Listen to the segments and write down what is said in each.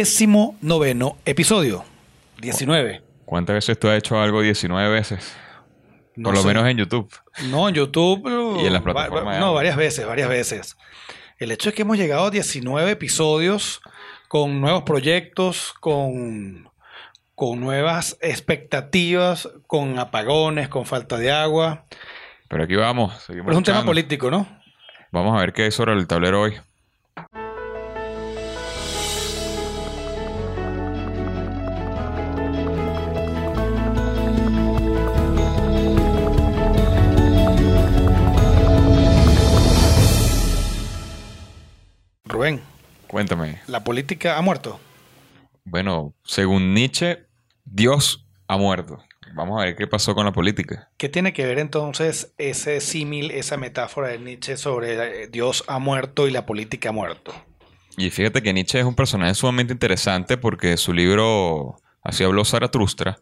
décimo noveno episodio. 19. ¿Cuántas veces tú has hecho algo 19 veces? No Por lo sé. menos en YouTube. No, en YouTube. Y en las plataformas va- No, varias veces, varias veces. El hecho es que hemos llegado a 19 episodios con nuevos proyectos, con, con nuevas expectativas, con apagones, con falta de agua. Pero aquí vamos. Seguimos Pero es un tema político, ¿no? Vamos a ver qué hay sobre el tablero hoy. Rubén, Cuéntame. ¿la política ha muerto? Bueno, según Nietzsche, Dios ha muerto. Vamos a ver qué pasó con la política. ¿Qué tiene que ver entonces ese símil, esa metáfora de Nietzsche sobre eh, Dios ha muerto y la política ha muerto? Y fíjate que Nietzsche es un personaje sumamente interesante porque su libro Así habló Zaratustra.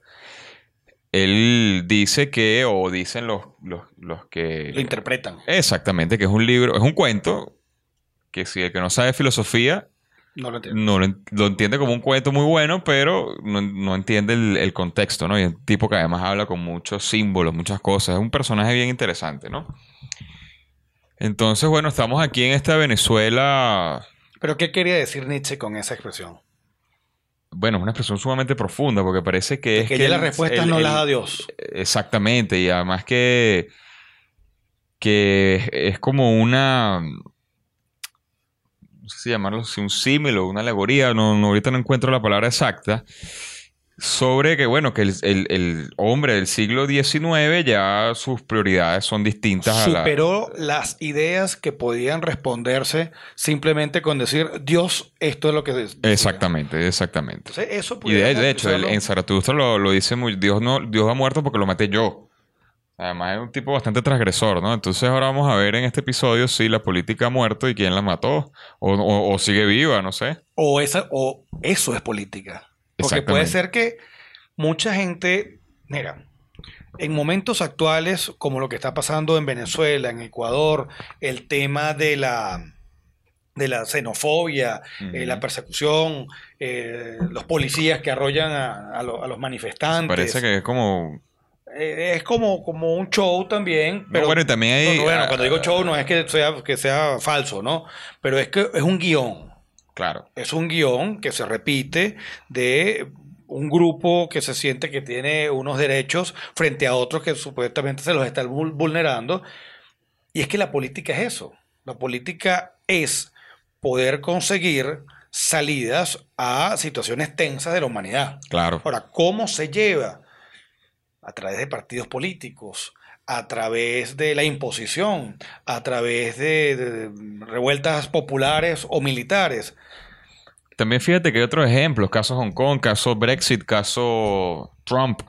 Él dice que, o dicen los, los, los que... Lo interpretan. Exactamente, que es un libro, es un cuento que si el que no sabe filosofía No lo entiendo. no lo, en- lo entiende como un cuento muy bueno, pero no, no entiende el, el contexto, ¿no? Y es un tipo que además habla con muchos símbolos, muchas cosas. Es un personaje bien interesante, ¿no? Entonces, bueno, estamos aquí en esta Venezuela. ¿Pero qué quería decir Nietzsche con esa expresión? Bueno, es una expresión sumamente profunda porque parece que es que ya el- las respuestas el- no el- las da Dios. Exactamente, y además que, que es como una, no sé si llamarlo así, un símil o una alegoría, no, no, ahorita no encuentro la palabra exacta, sobre que, bueno, que el, el- el hombre del siglo XIX ya sus prioridades son distintas a la... Superó las ideas que podían responderse simplemente con decir Dios, esto es lo que decía". Exactamente, exactamente. Entonces, eso Y de, de hecho, utilizarlo- en Zaratustra lo, lo dice muy, Dios no, Dios ha muerto porque lo maté yo. Además es un tipo bastante transgresor, ¿no? Entonces ahora vamos a ver en este episodio si la política ha muerto y quién la mató. O, o- o sigue viva, no sé. o, esa, o eso es política. Porque puede ser que mucha gente, mira, en momentos actuales, como lo que está pasando en Venezuela, en Ecuador, el tema de la, de la xenofobia, eh, la persecución, eh, los policías que arrollan a, a lo- a los manifestantes. Parece que es como... Eh, es como, como un show también. Pero, bueno, y también hay- No, no, bueno, ah, cuando digo show no es que sea, que sea falso, ¿no? Pero es que es un guion. Claro. Es un guion que se repite de un grupo que se siente que tiene unos derechos frente a otros que supuestamente se los están vul- vulnerando. Y es que la política es eso. La política es poder conseguir salidas a situaciones tensas de la humanidad. Claro. Ahora, ¿cómo se lleva? A través de partidos políticos, a través de la imposición, a través de, revueltas populares o militares. También fíjate que hay otros ejemplos. Caso Hong Kong, caso Brexit, caso Trump.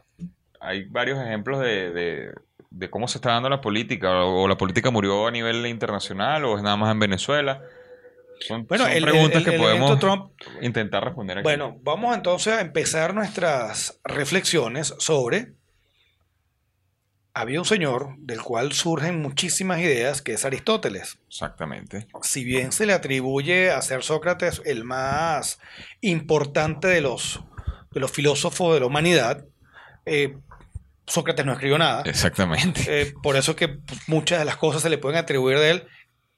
Hay varios ejemplos de, de- de cómo se está dando la política. O, o la política murió a nivel internacional o es nada más en Venezuela. Son, Bueno, son el, preguntas el- que podemos Trump. intentar responder aquí. Bueno, vamos entonces a empezar nuestras reflexiones sobre. Había un señor del cual surgen muchísimas ideas, que es Aristóteles. Exactamente. Si bien se le atribuye a ser Sócrates el más importante de los, de los filósofos de la humanidad, eh, Sócrates no escribió nada. Exactamente. Eh, por eso que muchas de las cosas se le pueden atribuir de él,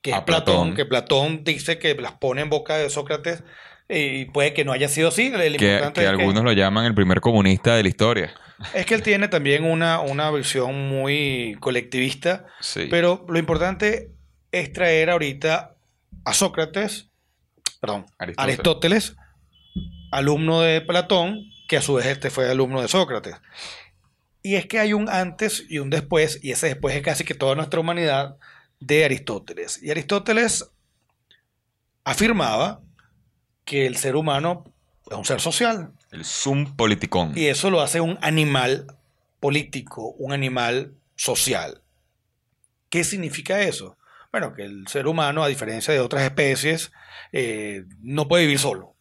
que es A Platón, Platón. que Platón dice que las pone en boca de Sócrates y puede que no haya sido así. El Que, importante que es, que- algunos lo llaman el primer comunista de la historia. es que él tiene también una, una visión muy colectivista, Sí. pero lo importante es traer ahorita a Sócrates, perdón, Aristóteles. Aristóteles, alumno de Platón, que a su vez este fue alumno de Sócrates. Y es que hay un antes y un después, y ese después es casi que toda nuestra humanidad de Aristóteles. Y Aristóteles afirmaba que el ser humano es un ser social, El Zoom politicón. y eso lo hace un animal político, un animal social. ¿Qué significa eso? Bueno, que el ser humano, a diferencia de otras especies, eh, no puede vivir solo.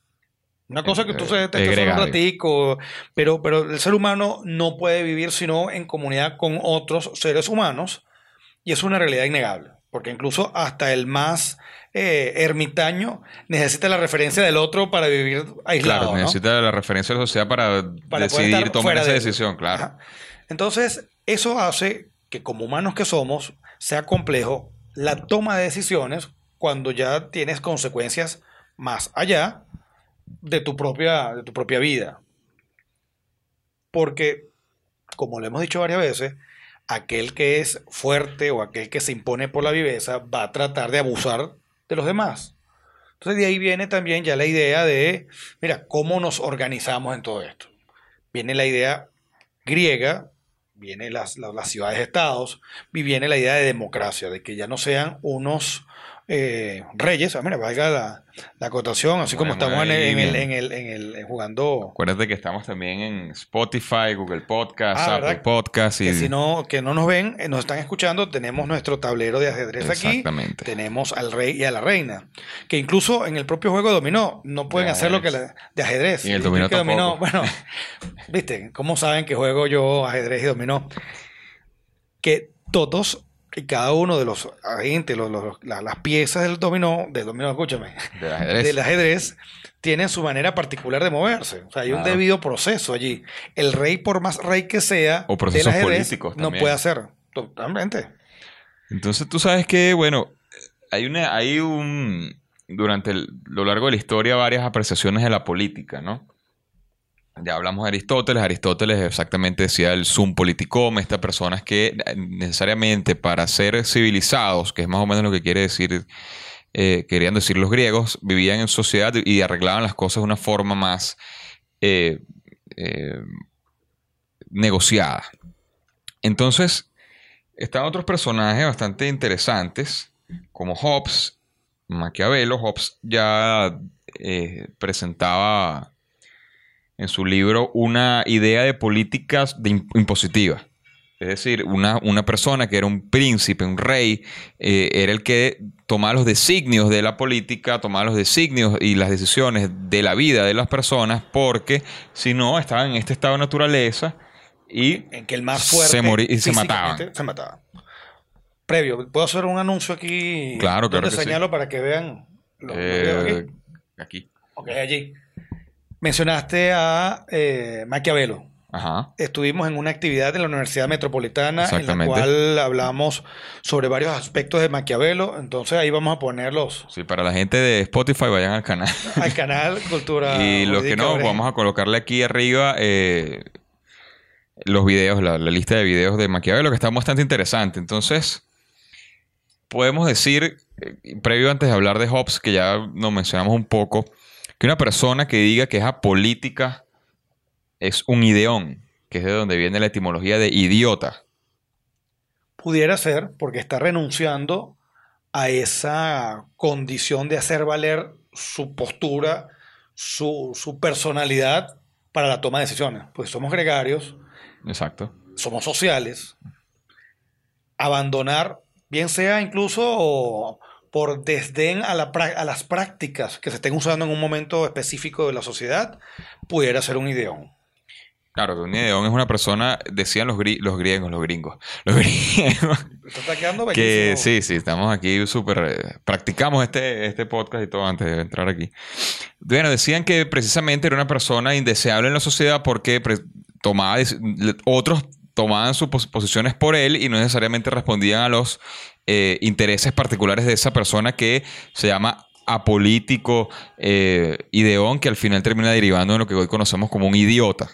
Una cosa que tú Eh, se te solo un ratico, pero, pero el ser humano no puede vivir sino en comunidad con otros seres humanos, y es una realidad innegable, porque incluso hasta el más eh, ermitaño necesita la referencia del otro para vivir aislado. Claro, ¿no? necesita la referencia de la sociedad para, decidir tomar esa de- decisión, claro. Ajá. Entonces, eso hace que como humanos que somos, sea complejo la toma de decisiones cuando ya tienes consecuencias más allá de tu propia, de tu propia vida. Porque, como lo hemos dicho varias veces, aquel que es fuerte o aquel que se impone por la viveza va a tratar de abusar de los demás. Entonces de ahí viene también ya la idea de, mira, cómo nos organizamos en todo esto. Viene la idea griega, viene las, las, las ciudades-estados, y viene la idea de democracia, de que ya no sean unos eh, reyes, mira, valga la, la acotación, así como estamos en el, en el- en el- en el- en jugando Acuérdate que estamos también en Spotify, Google Podcast, Ah, Apple. Podcast y que si no, que no nos ven, eh, nos están escuchando, tenemos nuestro tablero de ajedrez aquí, Exactamente. tenemos al rey y a la reina, que incluso en el propio juego de dominó no pueden De hacer lo que la- de ajedrez. Y el dominó tampoco. bueno, viste, ¿cómo saben que juego yo ajedrez y dominó? Que todos y cada uno de los agentes, los- los- la- las piezas del dominó, del dominó, escúchame, del ajedrez. del ajedrez tienen su manera particular de moverse. O sea, hay un Claro. debido proceso allí. El rey, por más rey que sea, O procesos del ajedrez, políticos no puede hacer. Totalmente. Entonces tú sabes que, bueno, hay una, hay un, durante el- lo largo de la historia varias apreciaciones de la política, ¿no? Ya hablamos de Aristóteles, Aristóteles exactamente decía el sum politicum, estas personas que eh, necesariamente para ser civilizados, que es más o menos lo que quiere decir, eh, querían decir los griegos, vivían en sociedad y arreglaban las cosas de una forma más eh, negociada. Entonces, están otros personajes bastante interesantes, como Hobbes, Maquiavelo. Hobbes ya presentaba en su libro una idea de políticas de im- impositiva. Es decir, una, una persona que era un príncipe, un rey, eh, era el que tomaba los designios de la política, tomaba los designios y las decisiones de la vida de las personas, porque si no, estaban en este estado de naturaleza y En que el más fuerte. Se morí- y se mataban. Se mataban. Previo, ¿puedo hacer un anuncio aquí? Claro, claro que sí. señalo para que vean. lo- Eh, veo aquí? aquí. Ok, allí. Mencionaste a eh, Maquiavelo. Ajá. Estuvimos en una actividad en la Universidad Metropolitana en la cual hablamos sobre varios aspectos de Maquiavelo. Entonces ahí vamos a ponerlos Sí, para la gente de Spotify vayan al canal. al canal Cultura. y los que no, vamos a colocarle aquí arriba eh, los videos, la, la lista de videos de Maquiavelo, que está bastante interesante. Entonces, podemos decir, eh, previo antes de hablar de Hobbes, que ya nos mencionamos un poco, que una persona que diga que es apolítica es un ideón, que es de donde viene la etimología de idiota. Pudiera ser porque está renunciando a esa condición de hacer valer su postura, su, su personalidad para la toma de decisiones. Pues somos gregarios, Exacto. somos sociales. Abandonar, bien sea incluso por desdén a, la a las prácticas que se estén usando en un momento específico de la sociedad, pudiera ser un ideón. Claro, un ideón es una persona, decían los, gri- los griegos, los gringos, los griegos, Esto está quedando que sí, sí, estamos aquí súper, eh, practicamos este, este podcast y todo antes de entrar aquí. Bueno, decían que precisamente era una persona indeseable en la sociedad porque tomaba, otros tomaban sus pos- posiciones por él y no necesariamente respondían a los eh, intereses particulares de esa persona que se llama apolítico, eh, ideón, que al final termina derivando en lo que hoy conocemos como un idiota.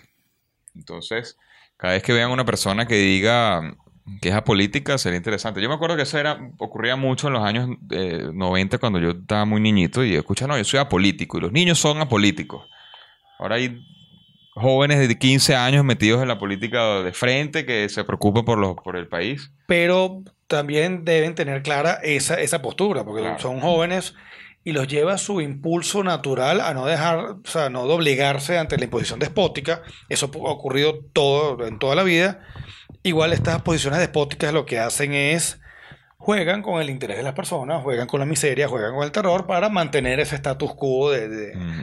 Entonces, cada vez que vean una persona que diga que es apolítica, sería interesante. Yo me acuerdo que eso era, ocurría mucho en los años eh, 90 cuando yo estaba muy niñito y escucha, no, yo soy apolítico y los niños son apolíticos. Ahora hay jóvenes de 15 años metidos en la política de frente que se preocupan por, los, por el país. pero también deben tener clara esa, esa postura, porque Claro. son jóvenes y los lleva su impulso natural a no dejar, o sea, no doblegarse ante la imposición despótica. Eso ha ocurrido todo, en toda la vida. Igual estas posiciones despóticas lo que hacen es juegan con el interés de las personas, juegan con la miseria, juegan con el terror para mantener ese status quo de,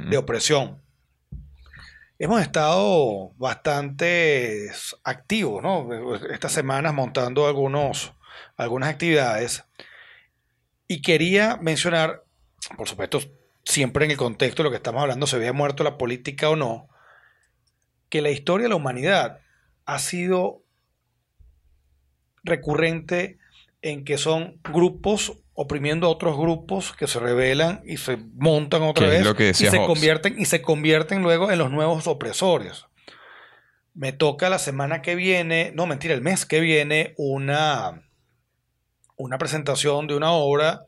de opresión. Hemos estado bastante activos, ¿no? Estas semanas montando algunos, algunas actividades. Y quería mencionar por supuesto, siempre en el contexto de lo que estamos hablando, se había muerto la política o no, que la historia de la humanidad ha sido recurrente en que son grupos oprimiendo a otros grupos que se rebelan y se montan otra vez lo que y se Hobbes. convierten y se convierten luego en los nuevos opresores. Me toca la semana que viene, no mentira, el mes que viene una una presentación de una obra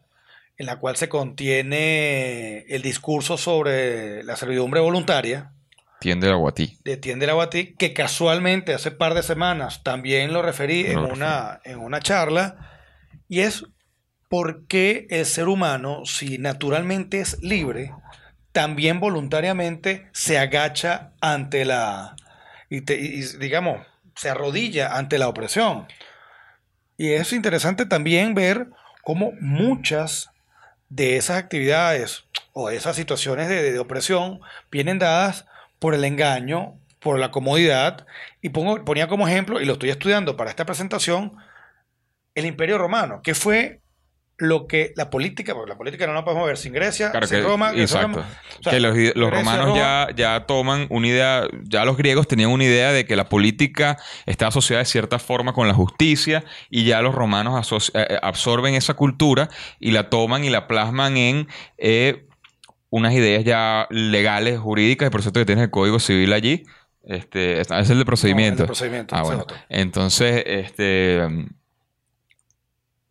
en la cual se contiene el discurso sobre la servidumbre voluntaria Tiende el aguatí. de Tiende la Guatí, que casualmente hace par de semanas también lo referí en Lo una, en una charla, y es por qué el ser humano, si naturalmente es libre, también voluntariamente se agacha ante la, y, digamos, se arrodilla ante la opresión. Y es interesante también ver cómo muchas de esas actividades o esas situaciones de, de opresión vienen dadas por el engaño, por la comodidad. Y pongo, ponía como ejemplo, y lo estoy estudiando para esta presentación, el Imperio Romano, que fue lo que la política, porque la política no la podemos ver sin Grecia, Claro sin que, Roma, sin exacto. Roma. O sea, que los, los Grecia, romanos Roma, ya, ya toman una idea, ya los griegos tenían una idea de que la política está asociada de cierta forma con la justicia y ya los romanos eh, eh, absorben esa cultura y la toman y la plasman en eh, unas ideas ya legales, jurídicas, y por cierto que tienes el Código Civil allí. Este, es el de procedimiento. No, el de procedimiento, Ah, bueno. Entonces, este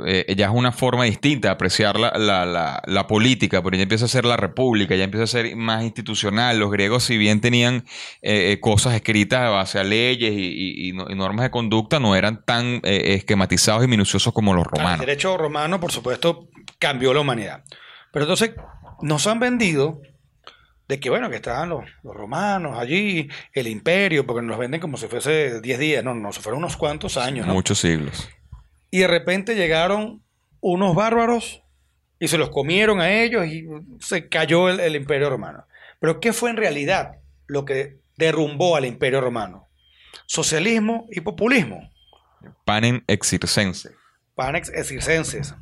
eh, ya es una forma distinta de apreciar la, la- la- la política, pero ya empieza a ser la república, ya empieza a ser más institucional. Los griegos, si bien tenían eh, eh, cosas escritas a base a leyes y, y- y no- y normas de conducta, no eran tan eh, esquematizados y minuciosos como los Claro, El romanos. derecho romano, por supuesto, cambió la humanidad. Pero entonces nos han vendido de que, bueno, que estaban los, los romanos allí, el imperio, porque nos venden como si fuese 10 días, no, no, se fueron unos cuantos años, ¿no? Muchos siglos. Y de repente llegaron unos bárbaros y se los comieron a ellos y se cayó el, el imperio romano. Pero ¿qué fue en realidad lo que derrumbó al imperio romano? Socialismo y populismo. Panem exircense. Panex circenses.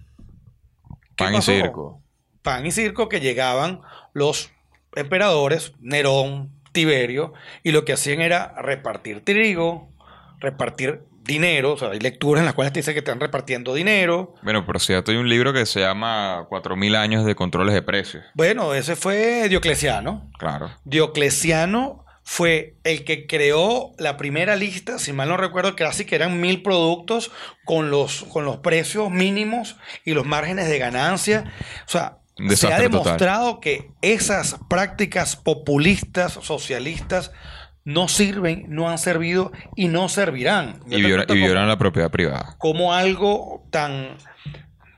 ¿Qué Pan y circo. pan y circo que llegaban los emperadores, Nerón, Tiberio, y lo que hacían era repartir trigo, repartir dinero, o sea, hay lecturas en las cuales te dice que están repartiendo dinero. Bueno, por cierto, hay un libro que se llama 4000 años de controles de precios. Bueno, ese fue Diocleciano. Claro. Diocleciano fue el que creó la primera lista, si mal no recuerdo, casi que eran mil productos con los, con los precios mínimos y los márgenes de ganancia. O sea, se ha total. demostrado que esas prácticas populistas, socialistas, no sirven, no han servido y no servirán. Y, viola- y como- violan la propiedad privada. como algo tan,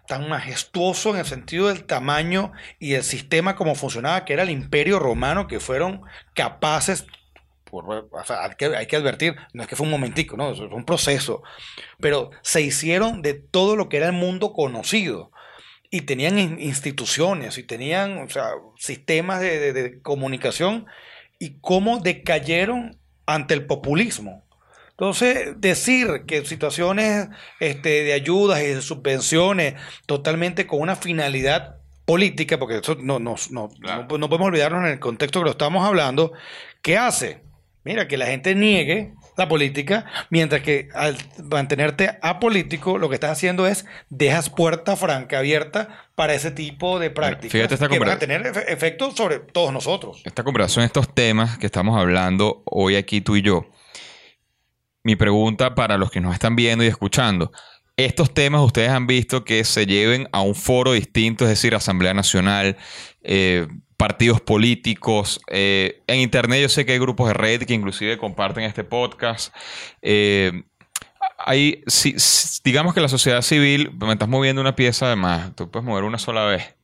tan majestuoso en el sentido del tamaño y el sistema como funcionaba, que era el imperio romano, que fueron capaces, por- o sea, hay, que, hay que advertir, no es que fue un momentico, no, fue un proceso, pero se hicieron de todo lo que era el mundo conocido. Y tenían in- instituciones y tenían o sea, sistemas de, de- de comunicación y cómo decayeron ante el populismo. Entonces, decir que situaciones este, de ayudas y de subvenciones totalmente con una finalidad política, porque eso no, no, no, Claro. no- no podemos olvidarnos en el contexto que lo estamos hablando, ¿qué hace? Mira, que la gente niegue la política, mientras que al mantenerte apolítico, lo que estás haciendo es dejas puerta franca abierta para ese tipo de prácticas fíjate esta que van a tener efe- efectos sobre todos nosotros. Esta conversación, estos temas que estamos hablando hoy aquí tú y yo. Mi pregunta para los que nos están viendo y escuchando. Estos temas ustedes han visto que se lleven a un foro distinto, es decir, Asamblea Nacional, eh, partidos políticos. eh, en Internet yo sé que hay grupos de red que inclusive comparten este podcast. Eh, hay, si- digamos que la sociedad civil, me estás moviendo una pieza de más, tú puedes mover una sola vez.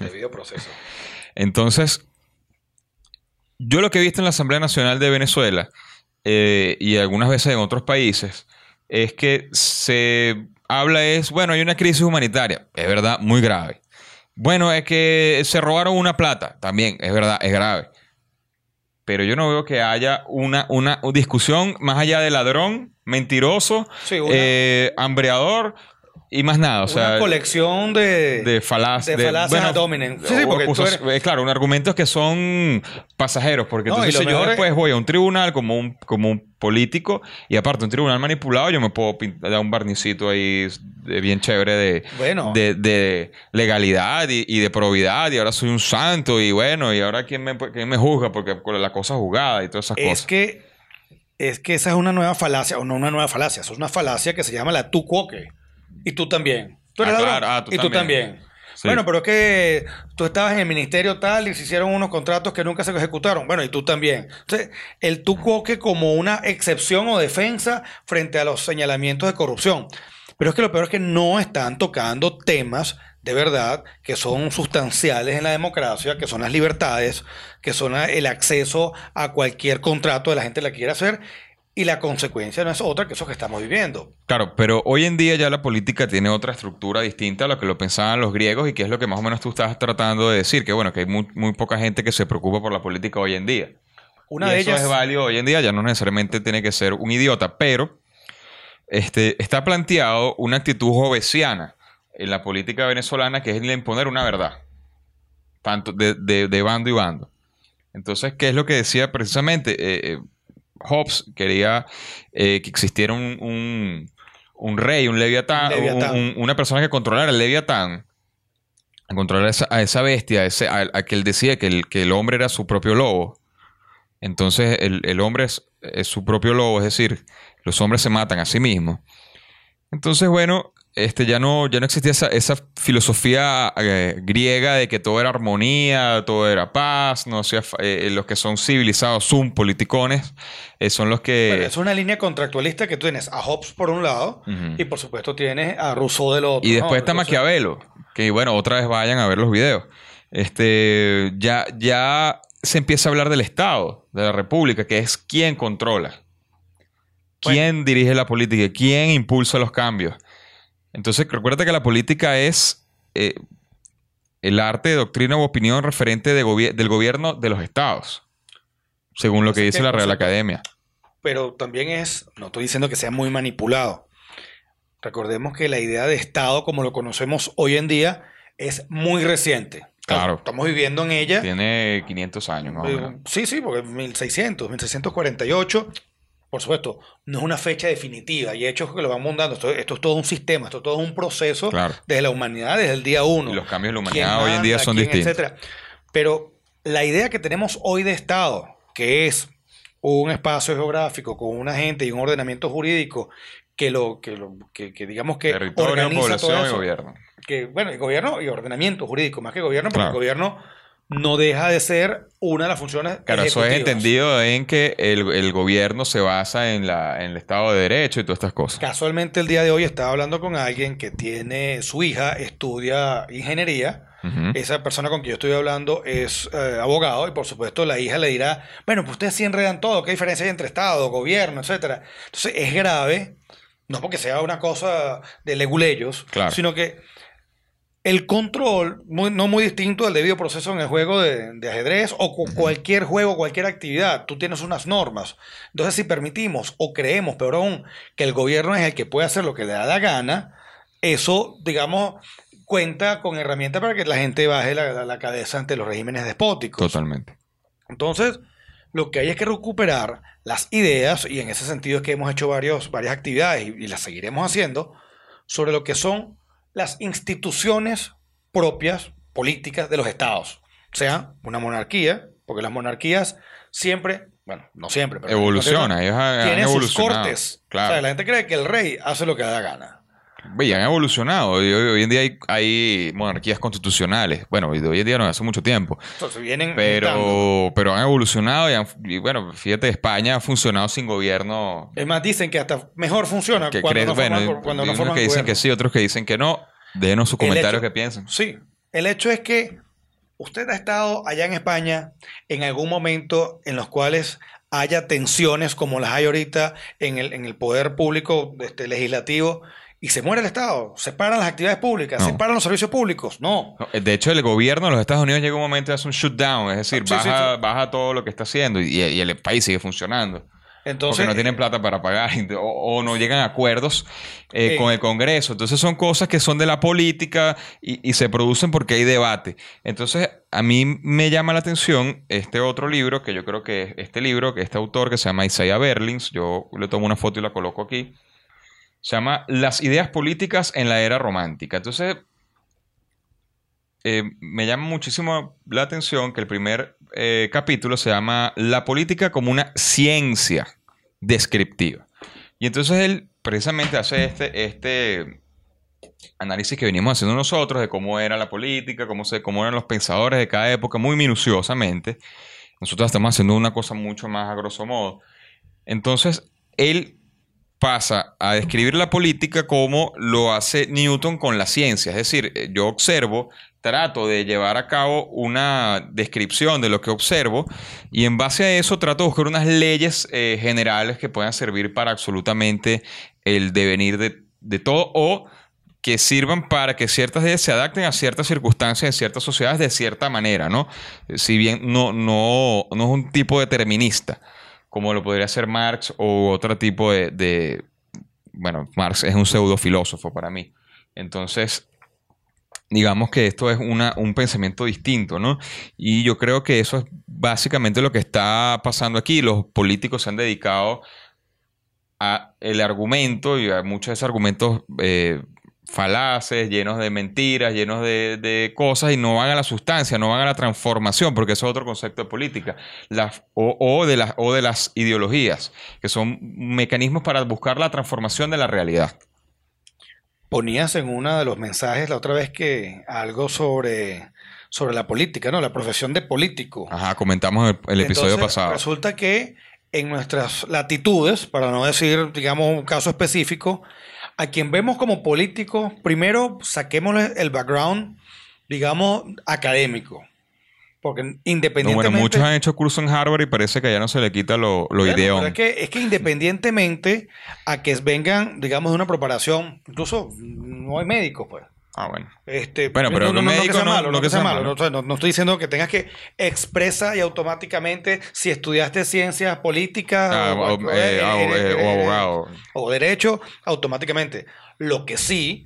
Debido proceso. Entonces, yo lo que he visto en la Asamblea Nacional de Venezuela eh, y algunas veces en otros países es que se habla es, bueno, hay una crisis humanitaria, es verdad, muy grave. Bueno, es que se robaron una plata, también, es verdad, es grave. Pero yo no veo que haya una, una discusión más allá de ladrón, mentiroso, Sí, una- eh, hambreador Y más nada, o sea... una colección de, de falacias. de falacias hominem. Sí, sí, porque tú eres- claro, un argumentos que son pasajeros, porque No, entonces si yo es- después voy a un tribunal como un, como un político y aparte un tribunal manipulado, yo me puedo pin- dar un barnicito ahí de- bien chévere de, Bueno. de, de legalidad y, y de probidad y ahora soy un santo y bueno, y ahora quién me, quién me juzga porque la cosa jugada y todas esas Es cosas. que, es que esa es una nueva falacia, o no una nueva falacia, eso es una falacia que se llama la tú cuoque. Y tú también. Tú eres Ah, ladrón. claro. Ah, tú y tú también. también. Sí. Bueno, pero es que tú estabas en el ministerio tal y se hicieron unos contratos que nunca se ejecutaron. Bueno, y tú también. Entonces, el tú cuoque como una excepción o defensa frente a los señalamientos de corrupción. Pero es que lo peor es que no están tocando temas de verdad que son sustanciales en la democracia, que son las libertades, que son el acceso a cualquier contrato de la gente la quiera hacer. Y la consecuencia no es otra que eso que estamos viviendo. Claro, pero hoy en día ya la política tiene otra estructura distinta a lo que lo pensaban los griegos y que es lo que más o menos tú estás tratando de decir, que bueno, que hay muy, muy poca gente que se preocupa por la política hoy en día. Una Y de eso ellas es válido hoy en día, ya no necesariamente tiene que ser un idiota, pero este, está planteado una actitud jovesiana en la política venezolana que es el imponer una verdad, tanto de, de- de bando y bando. Entonces, ¿qué es lo que decía precisamente? Eh, eh, Hobbes quería eh, que existiera un, un- un rey, un leviatán, Un leviatán. un- un- una persona que controlara el leviatán, a controlar a esa, a esa bestia, a, ese, a, a que él decía que el, que el hombre era su propio lobo. Entonces el, el hombre es, es su propio lobo, es decir, los hombres se matan a sí mismos. Entonces, bueno, este, ya, no, ya no existía esa, esa filosofía eh, griega de que todo era armonía, todo era paz, no hacía fa- eh, los que son civilizados son politicones, eh, son los que... Bueno, es una línea contractualista que tú tienes a Hobbes por un lado y por supuesto tienes a Rousseau del otro. Y ¿no? después está Maquiavelo, que bueno, otra vez vayan a ver los videos. Este, ya, ya se empieza a hablar del Estado, de la República, que es quien controla, quién dirige la política, quién impulsa los cambios. Entonces, recuerda que la política es eh, el arte, doctrina u opinión referente de gobi- del gobierno de los estados, según lo que dice que, la Real Academia. Pero también es, no estoy diciendo que sea muy manipulado. Recordemos que la idea de Estado como lo conocemos hoy en día es muy reciente. Claro. Estamos viviendo en ella. Tiene 500 años, más o Eh, menos. Sí, sí, porque 1600, 1648, por supuesto, no es una fecha definitiva y hechos que lo van mudando. Esto, esto es todo un sistema, esto es todo un proceso Claro. desde la humanidad, desde el día uno. Y los cambios de la humanidad hoy en día son quién, distintos. etcétera. Pero la idea que tenemos hoy de Estado, que es un espacio geográfico con una gente y un ordenamiento jurídico que lo que, lo, que, que digamos que Territorio, organiza población todo y gobierno. que bueno, el gobierno y ordenamiento jurídico, más que gobierno, porque Claro. el gobierno no deja de ser una de las funciones Claro, eso es entendido en que el, el gobierno se basa en, la, en el Estado de Derecho y todas estas cosas. Casualmente el día de hoy estaba hablando con alguien que tiene su hija estudia ingeniería. Esa persona con quien yo estoy hablando es eh, abogado y por supuesto la hija le dirá, bueno, pues ustedes sí enredan todo, ¿qué diferencia hay entre Estado, gobierno, etcétera? Entonces es grave, no porque sea una cosa de leguleyos, Claro. sino que el control, muy- no muy distinto al debido proceso en el juego de, de ajedrez o cu- cualquier juego, cualquier actividad, tú tienes unas normas. Entonces, si permitimos o creemos, peor aún, que el gobierno es el que puede hacer lo que le da la gana, eso, digamos, cuenta con herramientas para que la gente baje la, la- la cabeza ante los regímenes despóticos. Totalmente. Entonces, lo que hay es que recuperar las ideas, y en ese sentido es que hemos hecho varios, varias actividades y, y las seguiremos haciendo, sobre lo que son las instituciones propias, políticas de los estados. O sea, una monarquía, porque las monarquías siempre, bueno, no siempre, pero Evoluciona, ellos tienen sus cortes. Claro. O sea, la gente cree que el rey hace lo que da gana. Y han evolucionado. Hoy, hoy en día hay, hay monarquías constitucionales. Bueno, y de hoy en día no, hace mucho tiempo. Entonces vienen mutando. Pero, pero han evolucionado y, han- y bueno, fíjate, España ha funcionado sin gobierno. Es más, dicen que hasta mejor funciona Que cuando no bueno, forman, cuando no hay unos que dicen gobierno. que sí, otros que dicen que no. Déjenos sus comentarios que piensan. Sí, el hecho es que usted ha estado allá en España en algún momento en los cuales haya tensiones como las hay ahorita en el, en el poder público este, legislativo y se muere el Estado, se paran las actividades públicas, No. se paran los servicios públicos. No. No, De hecho, el gobierno de los Estados Unidos llega un momento y hace un shutdown, es decir, Sí, sí, baja, sí. baja todo lo que está haciendo y, y el país sigue funcionando. Entonces, porque no tienen plata para pagar o, o no llegan a acuerdos eh, Eh. con el Congreso. Entonces son cosas que son de la política y, y se producen porque hay debate. Entonces a mí me llama la atención este otro libro, que yo creo que es este libro, que este autor que se llama Isaiah Berlins, yo le tomo una foto y la coloco aquí, se llama Las ideas políticas en la era romántica. Entonces eh, me llama muchísimo la atención que el primer eh, capítulo se llama La política como una ciencia descriptiva. Y entonces él precisamente hace este, este análisis que venimos haciendo nosotros de cómo era la política, cómo, se, cómo eran los pensadores de cada época, muy minuciosamente. Nosotros estamos haciendo una cosa mucho más a grosso modo. Entonces, él pasa a describir la política como lo hace Newton con la ciencia. Es decir, eh, yo observo, trato de llevar a cabo una descripción de lo que observo y en base a eso trato de buscar unas leyes eh, generales que puedan servir para absolutamente el devenir de, de todo o que sirvan para que ciertas leyes se adapten a ciertas circunstancias en ciertas sociedades de cierta manera, ¿no? Si bien no, no, no es un tipo determinista, como lo podría ser Marx o otro tipo de, Bueno, Marx es un pseudo filósofo para mí. Entonces, digamos que esto es una- un pensamiento distinto, ¿no? Y yo creo que eso es básicamente lo que está pasando aquí. Los políticos se han dedicado a el argumento y a muchos de esos argumentos eh, falaces, llenos de mentiras, llenos de, de cosas y no van a la sustancia, no van a la transformación, porque eso es otro concepto de política, Las- o, o de las, o de las ideologías, que son mecanismos para buscar la transformación de la realidad. ponías en uno de los mensajes la otra vez que algo sobre, sobre la política, ¿no? La profesión de político. Ajá, comentamos el, el episodio Entonces, pasado. Resulta que en nuestras latitudes, para no decir, digamos, un caso específico, a quien vemos como político, primero saquémosle el background, digamos, académico. Porque No, independientemente... bueno, muchos han hecho curso en Harvard y parece que ya no se le quita lo, lo ideón. es que, es que independientemente a que vengan, digamos, de una preparación, incluso no hay médicos, pues. Ah, bueno. Este, Bueno, pero un médico que sea no- malo, no no que que sea malo. malo. No, o sea, no- no estoy diciendo que tengas que expresa y automáticamente si estudiaste ciencias políticas Ah, o, o, eh, o, eh, o abogado. o derecho, automáticamente. Lo que sí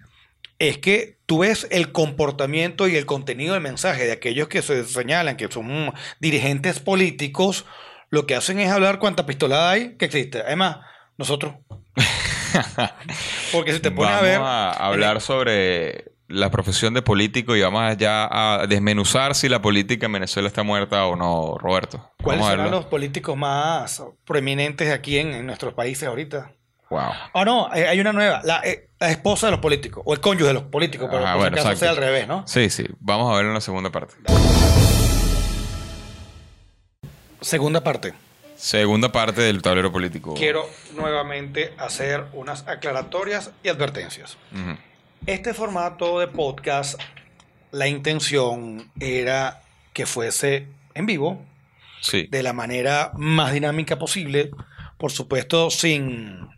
es que tú ves el comportamiento y el contenido del mensaje de aquellos que se señalan que son dirigentes políticos, lo que hacen es hablar cuánta pistolada hay que existe. Además, nosotros. Porque si te pones vamos a ver. a hablar sobre la profesión de político y vamos ya a desmenuzar si la política en Venezuela está muerta o no, Roberto. ¿Cuáles serán los políticos más prominentes aquí en, en nuestros países ahorita? Wow. Ah, no, eh, hay una nueva, la, eh, la esposa de los políticos, o el cónyuge de los políticos, pero Ajá, por si bueno, acaso exacto. sea al revés, ¿no? Sí, sí. Vamos a verlo en la segunda parte. Segunda parte. Segunda parte del tablero político. Quiero nuevamente hacer unas aclaratorias y advertencias. Este formato de podcast, la intención era que fuese en vivo, Sí. de la manera más dinámica posible, por supuesto sin,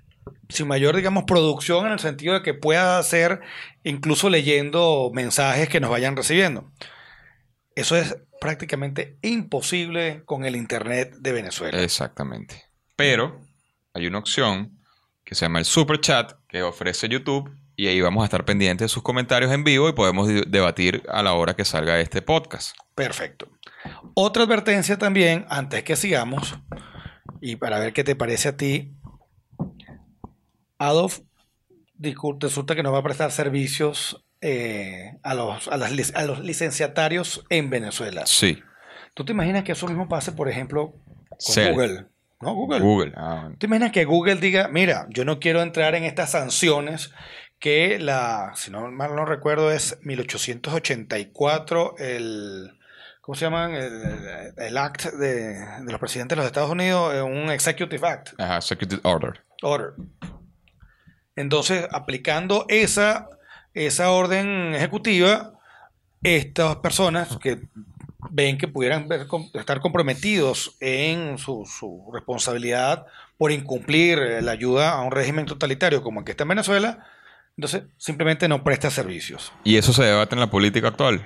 sin mayor, digamos, producción en el sentido de que pueda hacer incluso leyendo mensajes que nos vayan recibiendo. Eso es prácticamente imposible con el Internet de Venezuela. Exactamente. Pero hay una opción que se llama el Super Chat que ofrece YouTube y ahí vamos a estar pendientes de sus comentarios en vivo y podemos debatir a la hora que salga este podcast. Perfecto. Otra advertencia también, antes que sigamos, y para ver qué te parece a ti, Adolf resulta que nos va a prestar servicios eh, a, los, a, las a los licenciatarios en Venezuela. Sí. ¿Tú te imaginas que eso mismo pase, por ejemplo, con. Google? ¿No? Google. Google. Ah. ¿Te imaginas que Google diga, mira, yo no quiero entrar en estas sanciones que la, si no mal no recuerdo, es 1884, el, ¿cómo se llaman? El, el act de, de los presidentes de los Estados Unidos, eh, un executive act, Ajá, Executive Order. order. Entonces, aplicando esa, esa orden ejecutiva, estas personas que ven que pudieran ver- estar comprometidos en su, su responsabilidad por incumplir la ayuda a un régimen totalitario como el que está en Venezuela, entonces simplemente no presta servicios. ¿Y eso se debate en la política actual?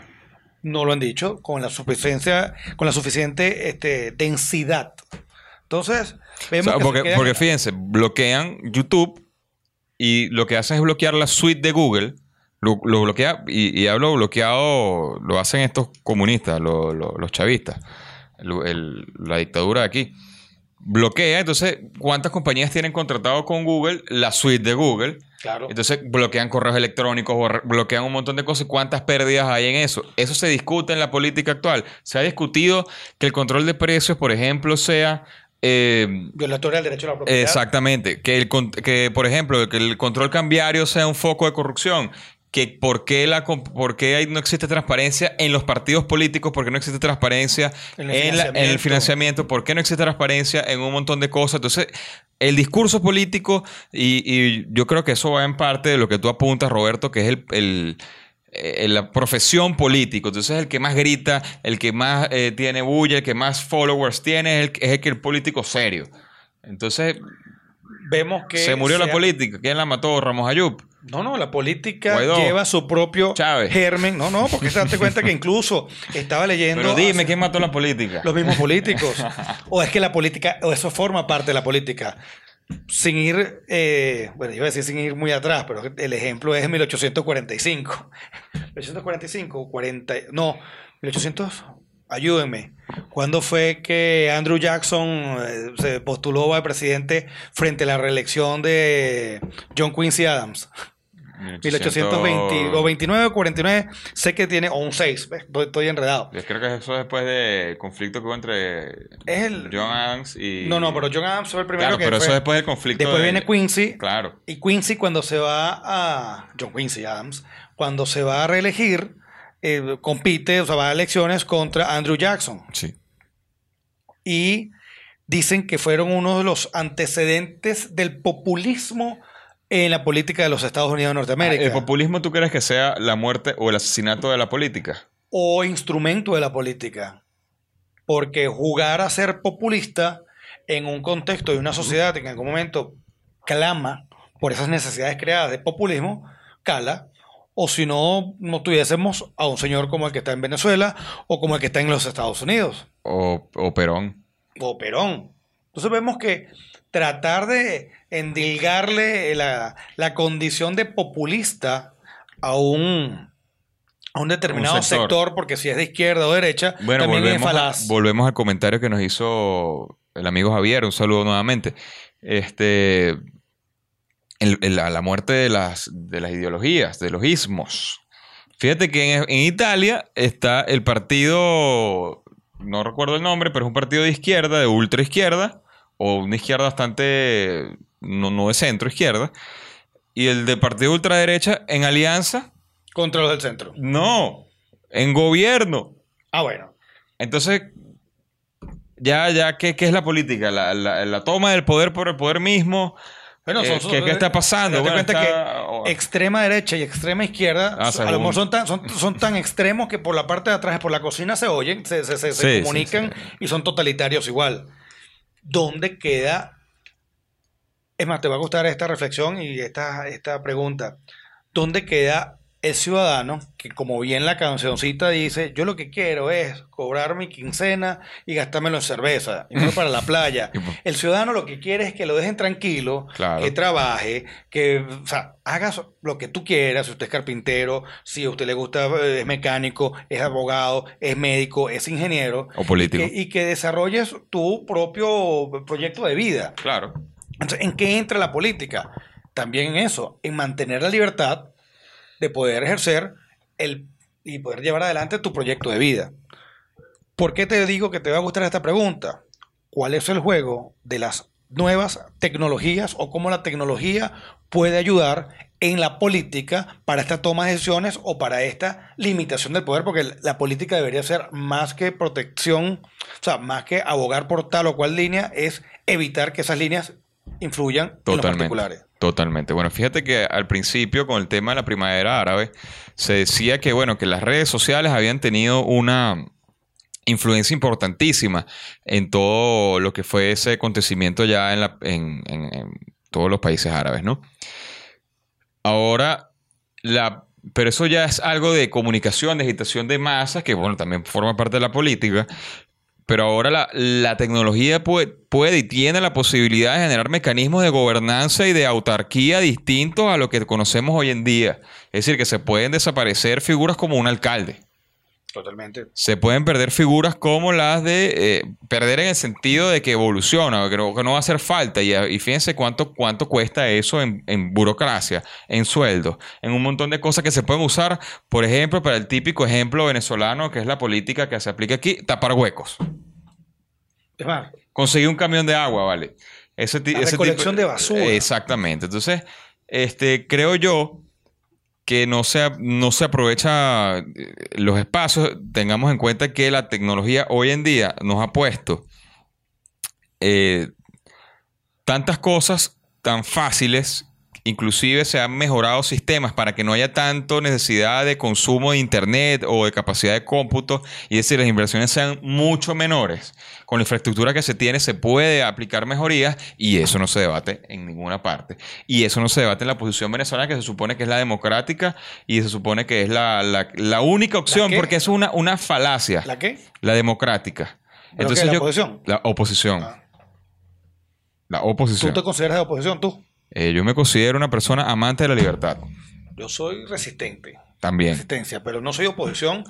No lo han dicho con la suficiencia, con la suficiente este, densidad Entonces, O vemos sea, que porque, fíjense, bloquean YouTube y lo que hacen es bloquear la suite de Google. Lo, lo bloquea, y, y hablo bloqueado, lo hacen estos comunistas, lo- lo- los chavistas, el- el- la dictadura de aquí. Bloquea, entonces, ¿cuántas compañías tienen contratado con Google la suite de Google? Claro. Entonces bloquean correos electrónicos, bloquean un montón de cosas. ¿Cuántas pérdidas hay en eso? Eso se discute en la política actual. Se ha discutido que el control de precios, por ejemplo, sea... eh, Violatoria del derecho a la propiedad. Exactamente. Que, el, que, por ejemplo, que el control cambiario sea un foco de corrupción. Que por qué, la, por qué hay- no existe transparencia en los partidos políticos, por qué no existe transparencia En en, el la- en el financiamiento. por qué no existe transparencia en un montón de cosas. Entonces, el discurso político, y, y yo creo que eso va en parte de lo que tú apuntas, Roberto, que es el, el- eh, la profesión político. Entonces, el que más grita, el que más eh, tiene bulla, el que más followers tiene, es el, es el que el político serio. Entonces, Vemos que. se murió la política. ¿Quién la mató? Ramos Ayub. No, no, la política Guaidó. lleva su propio Chávez. germen. No, no, porque te das cuenta que incluso estaba leyendo. Pero dime, hace- ¿quién mató la política? Los mismos políticos. o es que la política, o eso forma parte de la política. Sin ir, eh, bueno, iba a decir sin ir muy atrás, pero el ejemplo es 1845. 1845, 40, no, 1800, ayúdenme. ¿Cuándo fue que Andrew Jackson eh, se postuló a presidente frente a la reelección de John Quincy Adams? 1820 o 29 o 49, sé que tiene, o un 6, ¿ves? estoy, estoy enredado. Yo creo que eso es después del conflicto que hubo entre Es el- John Adams y... No, no, pero John Adams fue el primero Claro, que pero fue- eso es después del conflicto Después de- viene Quincy. Claro. Y Quincy cuando se va a... John Quincy Adams, cuando se va a reelegir, eh, compite, o sea, va a elecciones contra Andrew Jackson. Sí. Y dicen que fueron uno de los antecedentes del populismo en la política de los Estados Unidos de Norteamérica. ¿El populismo tú crees que sea la muerte o el asesinato de la política? o instrumento de la política. Porque jugar a ser populista en un contexto de una sociedad que en algún momento clama por esas necesidades creadas de populismo, cala. O si no, no tuviésemos a un señor como el que está en Venezuela o como el que está en los Estados Unidos, O, o Perón. o Perón. Entonces vemos que tratar de endilgarle la, la condición de populista a un, a un determinado Un sector. sector. porque si es de izquierda o derecha, Bueno, también es a- falaz. volvemos al comentario que nos hizo el amigo Javier. Un saludo nuevamente. Este, el- el- la, la muerte de las, de las ideologías, de los ismos. Fíjate que en, en Italia está el partido, no recuerdo el nombre, pero es un partido de izquierda, de ultra izquierda, o una izquierda bastante, no, no de centro izquierda, y el de partido ultraderecha en alianza, Contra los del centro. no, en gobierno. Ah, bueno. Entonces, ya, ya, ¿qué, qué es la política? La, la- la toma del poder por el poder mismo. Bueno, Eh, ¿qué- qué está pasando? Bueno, cuenta está- oh. que extrema derecha y extrema izquierda Ah, a lo mejor son tan, son, son tan extremos que por la parte de atrás, por la cocina se oyen, se, se- se- se Sí, sí, comunican sí. y son totalitarios igual. ¿Dónde queda? Es más, te va a gustar esta reflexión y esta, esta pregunta. ¿Dónde queda el ciudadano que, como bien la cancioncita dice, yo lo que quiero es cobrar mi quincena y gastármelo en cerveza, y no para la playa? Pues- El ciudadano lo que quiere es que lo dejen tranquilo, Claro. que trabaje, que o sea, haga lo que tú quieras, si usted es carpintero, si a usted le gusta, eh, es mecánico, es abogado, es médico, es ingeniero. O político. Y que, y que desarrolles tu propio proyecto de vida. Claro. Entonces, ¿en qué entra la política? También en eso, en mantener la libertad de poder ejercer el, y poder llevar adelante tu proyecto de vida. ¿Por qué te digo que te va a gustar esta pregunta? ¿Cuál es el juego de las nuevas tecnologías o cómo la tecnología puede ayudar en la política para esta toma de decisiones o para esta limitación del poder? Porque la política debería ser más que protección, o sea, más que abogar por tal o cual línea, es evitar que esas líneas influyan en los particulares. Totalmente. Bueno, fíjate que al principio, con el tema de la primavera árabe, se decía que, bueno, que las redes sociales habían tenido una influencia importantísima en todo lo que fue ese acontecimiento ya en, la- en- en- en todos los países árabes, ¿no? Ahora, la, pero eso ya es algo de comunicación, de agitación de masas, que bueno, también forma parte de la política. Pero ahora la, la tecnología puede, puede, y tiene la posibilidad de generar mecanismos de gobernanza y de autarquía distintos a lo que conocemos hoy en día. Es decir, que se pueden desaparecer figuras como un alcalde. Totalmente. Se pueden perder figuras como las de eh, perder en el sentido de que evoluciona, que no, que no va a hacer falta. Y, y, fíjense cuánto, cuánto cuesta eso en, en burocracia, en sueldo, en un montón de cosas que se pueden usar, por ejemplo, para el típico ejemplo venezolano, que es la política que se aplica aquí, tapar huecos. Es más, Conseguir un camión de agua, ¿vale? Ese, La recolección de basura. Exactamente. Entonces, este, creo yo que no se, no se aprovecha eh, los espacios. Tengamos en cuenta que la tecnología hoy en día nos ha puesto eh, tantas cosas tan fáciles, inclusive se han mejorado sistemas para que no haya tanto necesidad de consumo de internet o de capacidad de cómputo y es decir, las inversiones sean mucho menores. Con la infraestructura que se tiene se puede aplicar mejorías y eso no se debate en ninguna parte. Y eso no se debate en la posición venezolana que se supone que es la democrática y se supone que es la, la, la única opción porque es una, una falacia. ¿la qué? La democrática. ¿Pero qué, la oposición? La oposición. Ah. La oposición. ¿Tú te consideras de oposición tú? Eh, yo me considero una persona amante de la libertad. Yo soy resistente. También. Resistencia, pero no soy oposición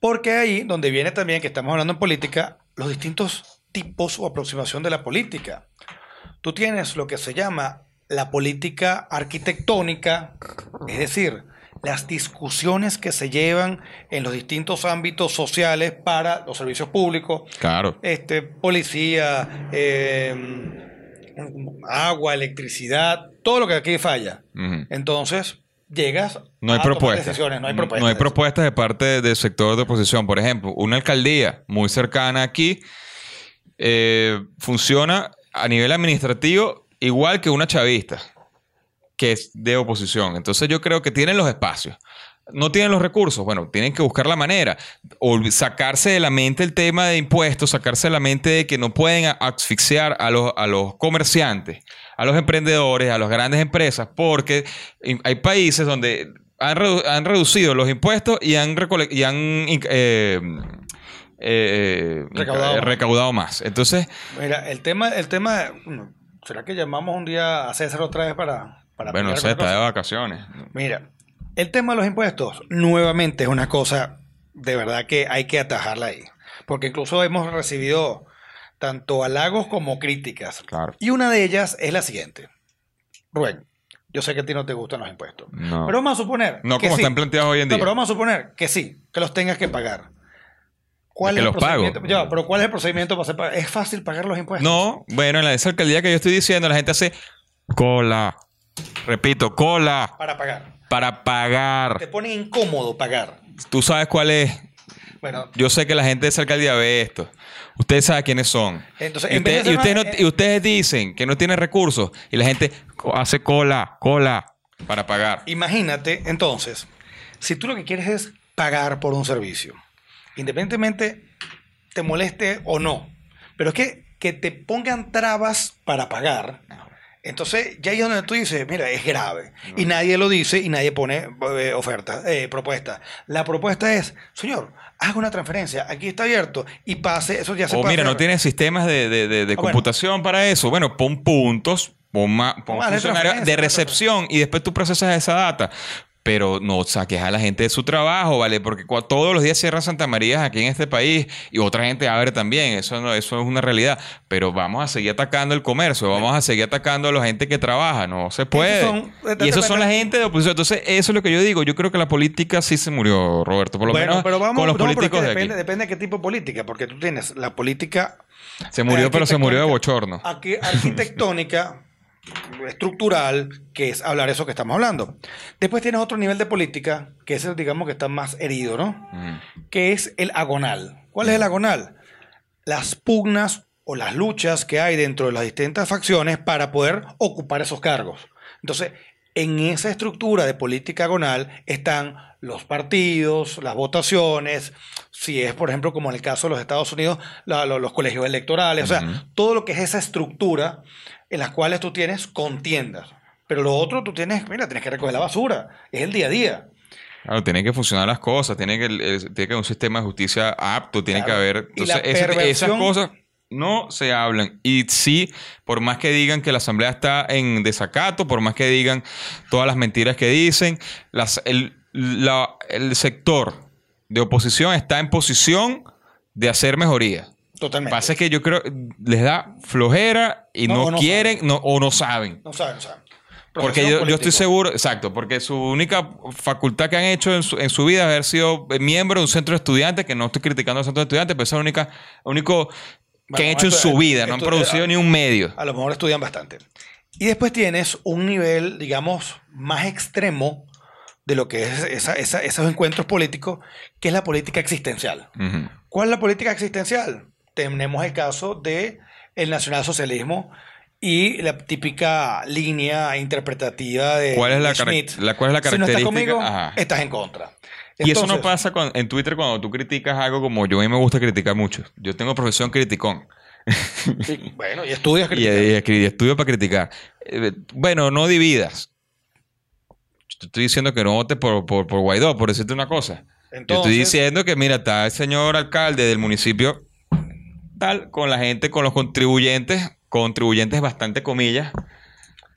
porque ahí donde viene también que estamos hablando en política, los distintos tipos o aproximación de la política. Tú tienes lo que se llama la política arquitectónica, es decir, las discusiones que se llevan en los distintos ámbitos sociales para los servicios públicos, Claro. este, policía, eh, agua, electricidad, todo lo que aquí falla. Entonces, llegas No hay a tomar propuestas. decisiones, no hay propuestas. No hay propuestas de parte del sector de oposición. Por ejemplo, una alcaldía muy cercana aquí eh, funciona a nivel administrativo igual que una chavista, que es de oposición. Entonces yo creo que tienen los espacios. No tienen los recursos, bueno, tienen que buscar la manera. O sacarse de la mente el tema de impuestos, sacarse de la mente de que no pueden asfixiar a los, a los comerciantes, a los emprendedores, a las grandes empresas, porque hay países donde han, redu- han reducido los impuestos y han, y han eh, eh, Recaudado eh, más. recaudado más. Entonces, Mira, el tema, el tema, ¿será que llamamos un día a César otra vez para, para bueno, está de vacaciones. Mira, el tema de los impuestos, nuevamente es una cosa de verdad que hay que atajarla ahí. Porque incluso hemos recibido tanto halagos como críticas. Claro. Y una de ellas es la siguiente. Rubén, yo sé que a ti no te gustan los impuestos. No. Pero vamos a suponer. No que como sí. están planteados hoy en No, día. pero vamos a suponer que sí, que los tengas que pagar. ¿Cuál Que es el los pago. procedimiento? Ya, pero ¿cuál es el procedimiento para hacer pagar? ¿Es fácil pagar los impuestos? No, bueno, en la alcaldía que yo estoy diciendo, la gente hace cola. Repito, cola Para pagar. Para Te pagar. pone incómodo pagar. Tú sabes cuál es. Bueno, Yo sé que la gente de esa alcaldía ve esto. Ustedes saben quiénes son. Entonces, y, en de ustedes, y hacer ustedes una- no- y ustedes dicen que no tienen recursos y la gente hace cola, cola para pagar. imagínate entonces, si tú lo que quieres es pagar por un servicio, independientemente te moleste o no, pero es que, que te pongan trabas para pagar, entonces ya ahí es donde tú dices, mira, es grave. Y nadie lo dice y nadie pone eh, oferta, eh, propuesta. La propuesta es, señor, haga una transferencia, aquí está abierto y pase, eso ya se O puede mira, no tienes sistemas de, de- de- de Ah, bueno. computación para eso. Bueno, pon puntos, pon, ma- pon funcionarios de recepción y después tú procesas esa data. Pero no saques a la gente de su trabajo, ¿vale? Porque todos los días cierran Santa María aquí en este país y otra gente abre también. Eso, no, eso es una realidad. Pero vamos a seguir atacando el comercio, vamos a seguir atacando a la gente que trabaja. No se puede. son- y esos son la gente de oposición. Entonces, eso es lo que yo digo. Yo creo que la política sí se murió, Roberto. Por lo Bueno, menos pero vamos, con los no, pero es que políticos de aquí. depende, depende de qué tipo de política, porque tú tienes la política Se murió, pero se murió de bochorno. Aquí, arquitectónica, estructural, que es hablar eso que estamos hablando. Después tienes otro nivel de política, que es el, digamos, que está más herido, ¿no? Ujú. Que es el agonal. ¿Cuál es el agonal? Las pugnas o las luchas que hay dentro de las distintas facciones para poder ocupar esos cargos. Entonces, en esa estructura de política agonal están los partidos, las votaciones, si es, por ejemplo, como en el caso de los Estados Unidos, la- los colegios electorales, o sea, todo lo que es esa estructura en las cuales tú tienes contiendas. Pero lo otro tú tienes, mira, tienes que recoger la basura, es el día a día. Claro, tienen que funcionar las cosas, tiene que, el- tiene que haber un sistema de justicia apto, tiene Claro. que haber... Entonces, esas cosas no se hablan. Y sí, por más que digan que la Asamblea está en desacato, por más que digan todas las mentiras que dicen, las, el, la- el sector de oposición está en posición de hacer mejoría. Totalmente. Pasa es que yo creo les da flojera y No, no, o no quieren no- o no saben. No saben, no saben. Porque yo, yo estoy seguro, exacto, porque su única facultad que han hecho en su, en su vida es haber sido miembro de un centro de estudiantes, que no estoy criticando al centro de estudiantes, pero es el única, único que Bueno, han hecho en su vida, no han producido ni un medio. A lo mejor estudian bastante. Y después tienes un nivel, digamos, más extremo de lo que es esa- esa- esos encuentros políticos, que es la política existencial. ¿Cuál es la política existencial? Tenemos el caso de el nacionalsocialismo y la típica línea interpretativa de, ¿Cuál es la la- cuál es la Si no estás característica? conmigo, Ajá. estás en contra. y eso no Entonces, pasa con- en Twitter cuando tú criticas algo como yo a mí me gusta criticar mucho. Yo tengo profesión criticón. bueno, y estudias Y, crítica. y escribí- estudio para criticar. Eh, bueno, no dividas. Te estoy diciendo que no votes por, por, por Guaidó, por decirte una cosa. Yo estoy Entonces, diciendo que, mira, está el señor alcalde del municipio tal, con la gente, con los contribuyentes, contribuyentes bastante comillas,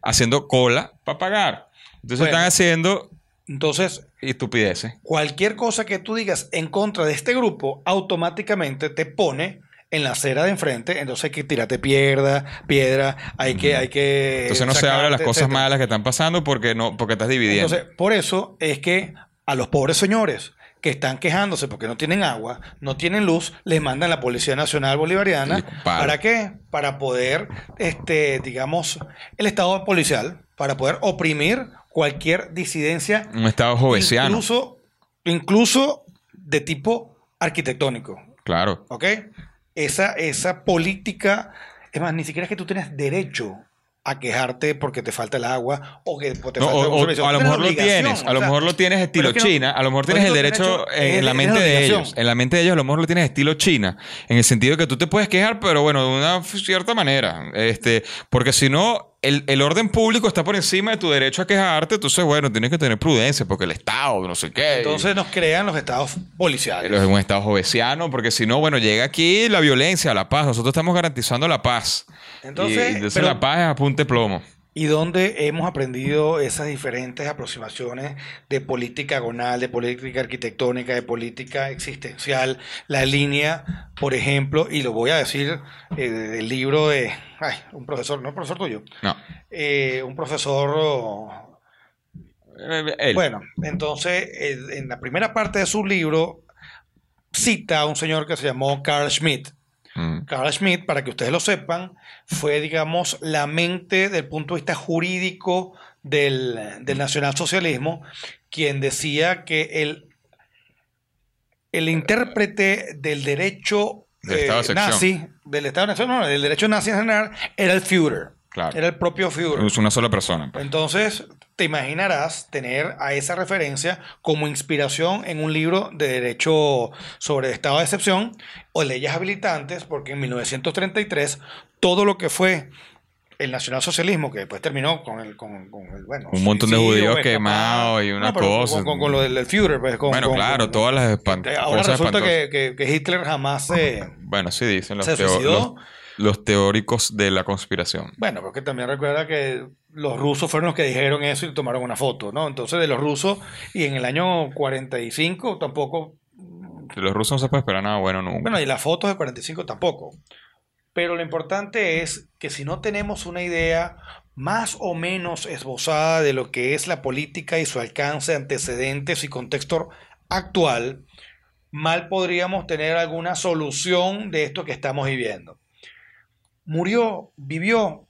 haciendo cola para pagar. Entonces Bueno. están haciendo entonces, estupideces. cualquier cosa que tú digas en contra de este grupo, automáticamente te pone en la acera de enfrente, entonces hay que tirarte piedra, piedra, hay que, hay que Entonces no se habla de las cosas etcétera. malas que están pasando porque no porque estás dividiendo. Entonces, por eso es que a los pobres señores que están quejándose porque no tienen agua, no tienen luz, les mandan la Policía Nacional Bolivariana. ¿Para qué? Para poder, este, digamos, el Estado policial, para poder oprimir cualquier disidencia, un estado jovesiano. incluso, incluso de tipo arquitectónico. Claro. ¿Ok? Esa, esa política, es más, ni siquiera es que tú tienes derecho a quejarte porque te falta el agua o que te No, falta o, o- a lo mejor lo tienes, a lo sea, mejor lo tienes estilo es que China, a lo mejor tienes el derecho en la mente de ellos, en la mente de ellos a lo mejor lo tienes estilo China, en el sentido de que tú te puedes quejar, pero bueno, de una cierta manera, este, porque si no el, el orden público está por encima de tu derecho a quejarte, entonces bueno, tienes que tener prudencia porque el Estado, no sé qué. Entonces nos crean los estados policiales. es un Estado jovesiano, porque si no, bueno, llega aquí la violencia, la paz. Nosotros estamos garantizando la paz. Entonces, y, entonces pero- la paz es a punte plomo. Y donde hemos aprendido esas diferentes aproximaciones de política agonal, de política arquitectónica, de política existencial, la línea, por ejemplo, y lo voy a decir eh, del libro de ay, un profesor, no un profesor tuyo, No. eh, un profesor oh, él. Bueno, entonces eh, en la primera parte de su libro cita a un señor que se llamó Carl Schmitt. Mm. Carl Schmitt, para que ustedes lo sepan, fue, digamos, la mente del punto de vista jurídico del, del nacionalsocialismo, quien decía que el, el intérprete del derecho Del eh, Estado de sección. nazi, del Estado de no, del derecho nazi en general, era el Führer. Claro. Era el propio Führer. Es una sola persona. pues. Entonces, te imaginarás tener a esa referencia como inspiración en un libro de derecho sobre estado de excepción o leyes habilitantes, porque en 1933 todo lo que fue el nacionalsocialismo, que después terminó con el, con, con el bueno, Un montón de judíos quemados y una No, cosa. Con, con- con lo del, Führer, pues, con- bueno, claro, todas las espan- Ahora cosas resulta espantosas. que, que- que Hitler jamás se... Bueno, sí dicen los, se teo- suicidó. los, los teóricos de la conspiración. Bueno, porque también recuerda que los rusos fueron los que dijeron eso y tomaron una foto, ¿no? Entonces, de los rusos, y en el año 45 tampoco, De los rusos no se puede esperar nada bueno nunca. bueno, y las fotos de 45 tampoco. Pero lo importante es que si no tenemos una idea más o menos esbozada de lo que es la política y su alcance, antecedentes y contexto actual, mal podríamos tener alguna solución de esto que estamos viviendo. Murió, vivió.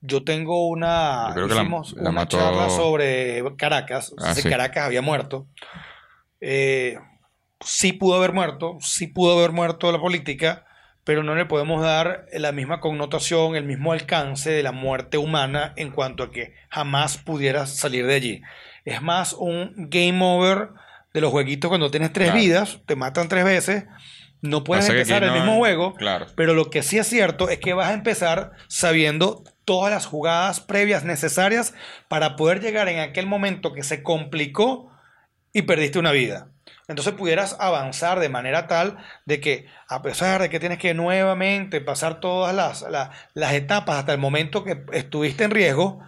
Yo tengo una, Yo creo que la- hicimos la una mató- charla sobre Caracas, Ah, sí. Caracas había muerto. Eh, sí pudo haber muerto, sí pudo haber muerto la política, pero no le podemos dar la misma connotación, el mismo alcance de la muerte humana en cuanto a que jamás pudiera salir de allí. Es más un game over de los jueguitos cuando tienes tres Claro. vidas, te matan tres veces, no puedes empezar el no- mismo juego, Claro. pero lo que sí es cierto es que vas a empezar sabiendo todas las jugadas previas necesarias para poder llegar en aquel momento que se complicó y perdiste una vida. Entonces pudieras avanzar de manera tal de que a pesar de que tienes que nuevamente pasar todas las, las, las etapas hasta el momento que estuviste en riesgo,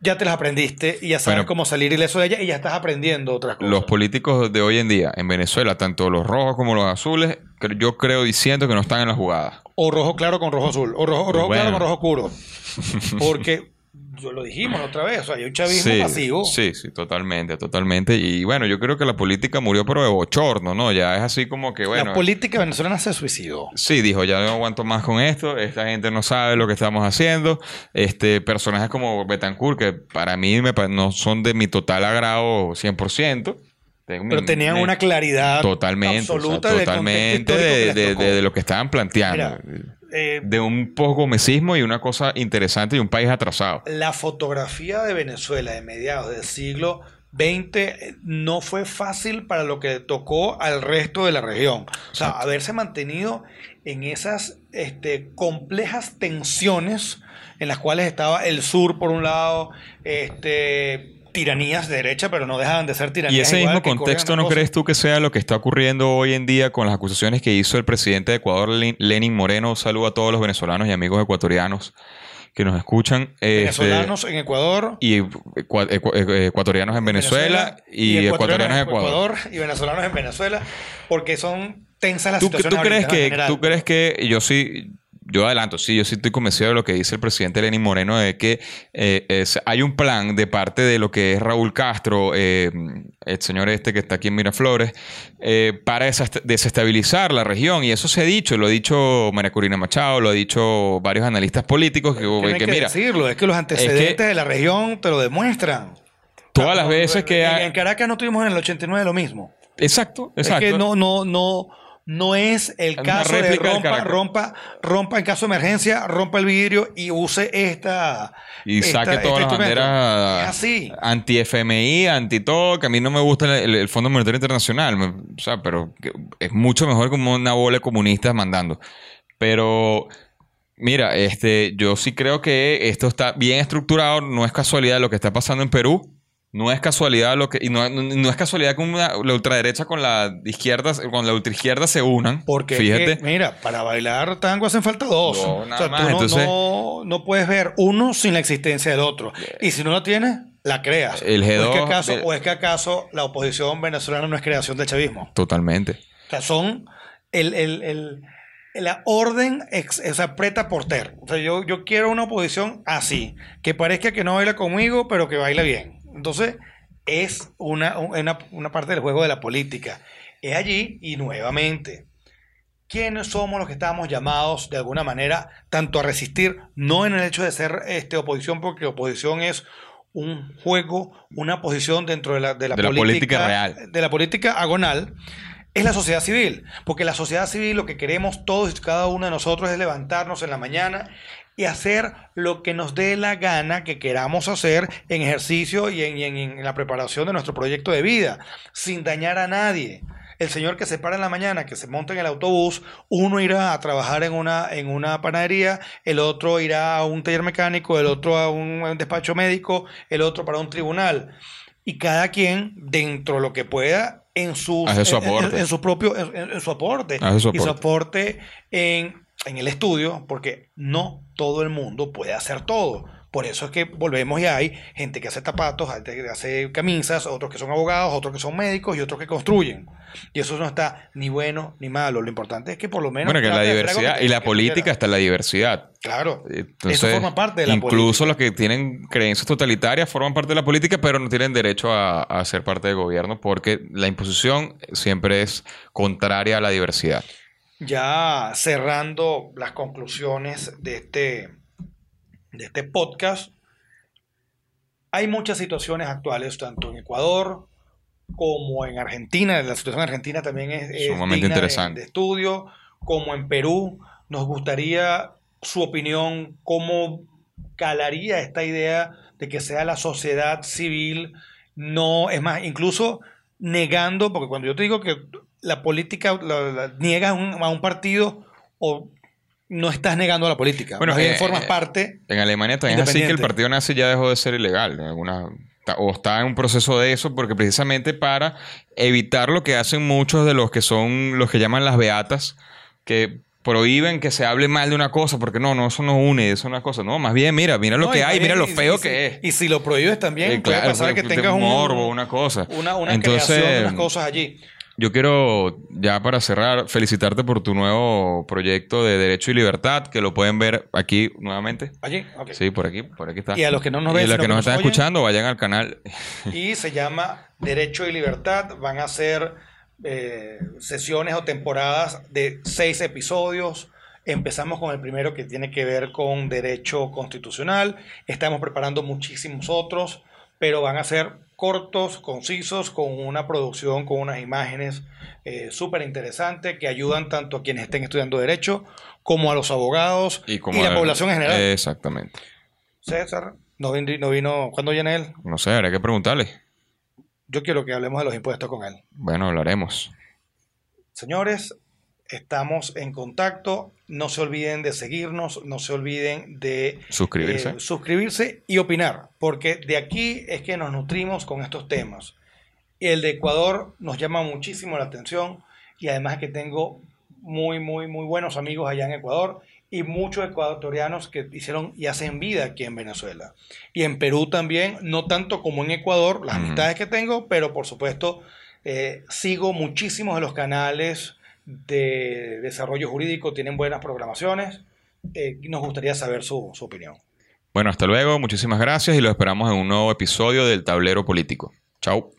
ya te las aprendiste y ya sabes Bueno. cómo salir ileso de ella y ya estás aprendiendo otras cosas. Los políticos de hoy en día en Venezuela, tanto los rojos como los azules, yo creo diciendo que no están en la jugada. O rojo claro con rojo azul. O rojo, rojo claro con rojo oscuro. Porque, yo lo dijimos la otra vez, o sea, hay un chavismo Sí, pasivo. sí, sí, totalmente, totalmente. Y bueno, yo creo que la política murió pero de bochorno, ¿no? Ya es así como que, bueno... la política venezolana se suicidó. Sí, dijo, ya no aguanto más con esto, esta gente no sabe lo que estamos haciendo. Este, personajes como Betancourt, que para mí me no son de mi total agrado 100%. Tengo mi- Pero tenían una claridad Totalmente, o sea, absoluta totalmente de, de- tocó. de- de lo que estaban planteando. Mira, Eh, de un poco gomecismo y una cosa interesante y un país atrasado. la fotografía de Venezuela de mediados del siglo XX eh, no fue fácil para lo que tocó al resto de la región. O sea, haberse mantenido en esas este, complejas tensiones en las cuales estaba el sur por un lado, este, tiranías de derecha, pero no dejaban de ser tiranías. Y ese igual mismo que contexto, ¿no cosas. crees tú que sea lo que está ocurriendo hoy en día con las acusaciones que hizo el presidente de Ecuador, Len- Lenin Moreno? Saludo a todos los venezolanos y amigos ecuatorianos que nos escuchan. este, Venezolanos en Ecuador. y ecua- ecua- eh, ecuatorianos en Venezuela, y, ecuatorianos en Ecuador. y venezolanos en Venezuela, porque son tensas las ¿Tú, situaciones tú crees que. ¿Tú crees que y yo sí, yo adelanto, sí, yo sí estoy convencido de lo que dice el presidente Lenín Moreno, de que eh, es- hay un plan de parte de lo que es Raúl Castro, eh, el señor este que está aquí en Miraflores, eh, para desestabilizar la región. Y eso se ha dicho, lo ha dicho María Corina Machado, lo ha dicho varios analistas políticos, que, Que no hay que que mira, decirlo, es que los antecedentes de la región te lo demuestran. todas las veces que... En, ha- en Caracas no tuvimos en el 89 lo mismo. Exacto, exacto. Es que no, no, no, no es el caso de rompa, rompa, rompa en caso de emergencia, rompa el vidrio y use esta. Y esta- saque este todas las banderas así. anti-FMI, anti-todo, que a mí no me gusta el, el Fondo Monetario Internacional, o sea, pero es mucho mejor como una bola de comunistas mandando. Pero, mira, este, yo sí creo que esto está bien estructurado, no es casualidad lo que está pasando en Perú. No es casualidad lo que y no, no es casualidad que una- la ultraderecha con la izquierda con la ultraizquierda se unan. Porque, fíjate. mira, para bailar tango hacen falta dos. No, nada o sea, más, tú no, entonces- no, no puedes ver uno sin la existencia del otro. Y si no lo tienes, la creas. El o, es G2 que acaso, del- o es que acaso la oposición venezolana no es creación del chavismo. Totalmente. O sea, son el, el- el- la orden ex- o sea, preta por ter. O sea, yo, yo quiero una oposición así, que parezca que no baila conmigo, pero que baila bien. Entonces, es una, una, una parte del juego de la política. Es allí y nuevamente. ¿Quiénes somos los que estamos llamados de alguna manera tanto a resistir, no en el hecho de ser este, oposición, porque oposición es un juego, una posición dentro de la, de la De la política real. de la política agonal, es la sociedad civil. Porque la sociedad civil lo que queremos todos y cada uno de nosotros es levantarnos en la mañana y hacer lo que nos dé la gana que queramos hacer en ejercicio y en, y en- en la preparación de nuestro proyecto de vida, sin dañar a nadie. El señor que se para en la mañana, que se monta en el autobús, uno irá a trabajar en una, en una panadería, el otro irá a un taller mecánico, el otro a un, a un despacho médico, el otro para un tribunal. Y cada quien, dentro de lo que pueda, en su, en- en- aporte. en su propio, en, su aporte. Su Y su aporte. aporte en, en el estudio, porque no todo el mundo puede hacer todo. Por eso es que volvemos y hay gente que hace zapatos, gente que hace camisas, otros que son abogados, otros que son médicos y otros que construyen. Y eso no está ni bueno ni malo. Lo importante es que por lo menos... Bueno, que la diversidad que- y la política está en la diversidad. Claro. Entonces, eso forma parte de la incluso política. los que tienen creencias totalitarias forman parte de la política, pero no tienen derecho a, a ser parte del gobierno porque la imposición siempre es contraria a la diversidad. Ya cerrando las conclusiones de este, de este podcast, hay muchas situaciones actuales, tanto en Ecuador como en Argentina. La situación en Argentina también es, es Sumamente de- interesante. de estudio, como en Perú. Nos gustaría su opinión, cómo calaría esta idea de que sea la sociedad civil, no, es más, incluso negando, porque cuando yo te digo que la política la, la- niegas a un, a un partido o no estás negando a la política, Bueno, bien eh, formas eh, parte. En Alemania también es así que el partido nazi ya dejó de ser ilegal en algunas o está en un proceso de eso, porque precisamente para evitar lo que hacen muchos de los que son los que llaman las beatas, que prohíben que se hable mal de una cosa, porque no, no, eso no une, eso es una cosa. No, más bien, mira, mira lo No, que hay, mira lo y- feo y si- que es. Y si lo prohíbes también, Eh, puede claro, pasar que tengas un morbo, una cosa. Una, una Entonces, creación de unas cosas allí. Yo quiero, ya para cerrar, felicitarte por tu nuevo proyecto de Derecho y Libertad, que lo pueden ver aquí nuevamente. Allí, ok. Sí, por aquí, por aquí está. Y a los que no nos Y ven, a los que que nos nos están oyen. escuchando, vayan al canal. Y se llama Derecho y Libertad. Van a ser eh, sesiones o temporadas de seis episodios. Empezamos con el primero que tiene que ver con derecho constitucional. Estamos preparando muchísimos otros, pero van a ser cortos, concisos, con una producción, con unas imágenes eh, súper interesantes que ayudan tanto a quienes estén estudiando derecho como a los abogados y, como la a- población en general. Exactamente. César, no vino, no vino, ¿cuándo viene él? No sé, habrá que preguntarle. Yo quiero que hablemos de los impuestos con él. Bueno, hablaremos. Señores, estamos en contacto. No se olviden de seguirnos, no se olviden de Suscribirse. eh, suscribirse y opinar, porque de aquí es que nos nutrimos con estos temas. El de Ecuador nos llama muchísimo la atención y además que tengo muy, muy, muy buenos amigos allá en Ecuador y muchos ecuatorianos que hicieron y hacen vida aquí en Venezuela. Y en Perú también, no tanto como en Ecuador, las amistades que tengo, pero por supuesto eh, sigo muchísimos de los canales de desarrollo jurídico, tienen buenas programaciones. Eh, nos gustaría saber su, su opinión. Bueno, hasta luego, muchísimas gracias y los esperamos en un nuevo episodio del Tablero Político. Chao.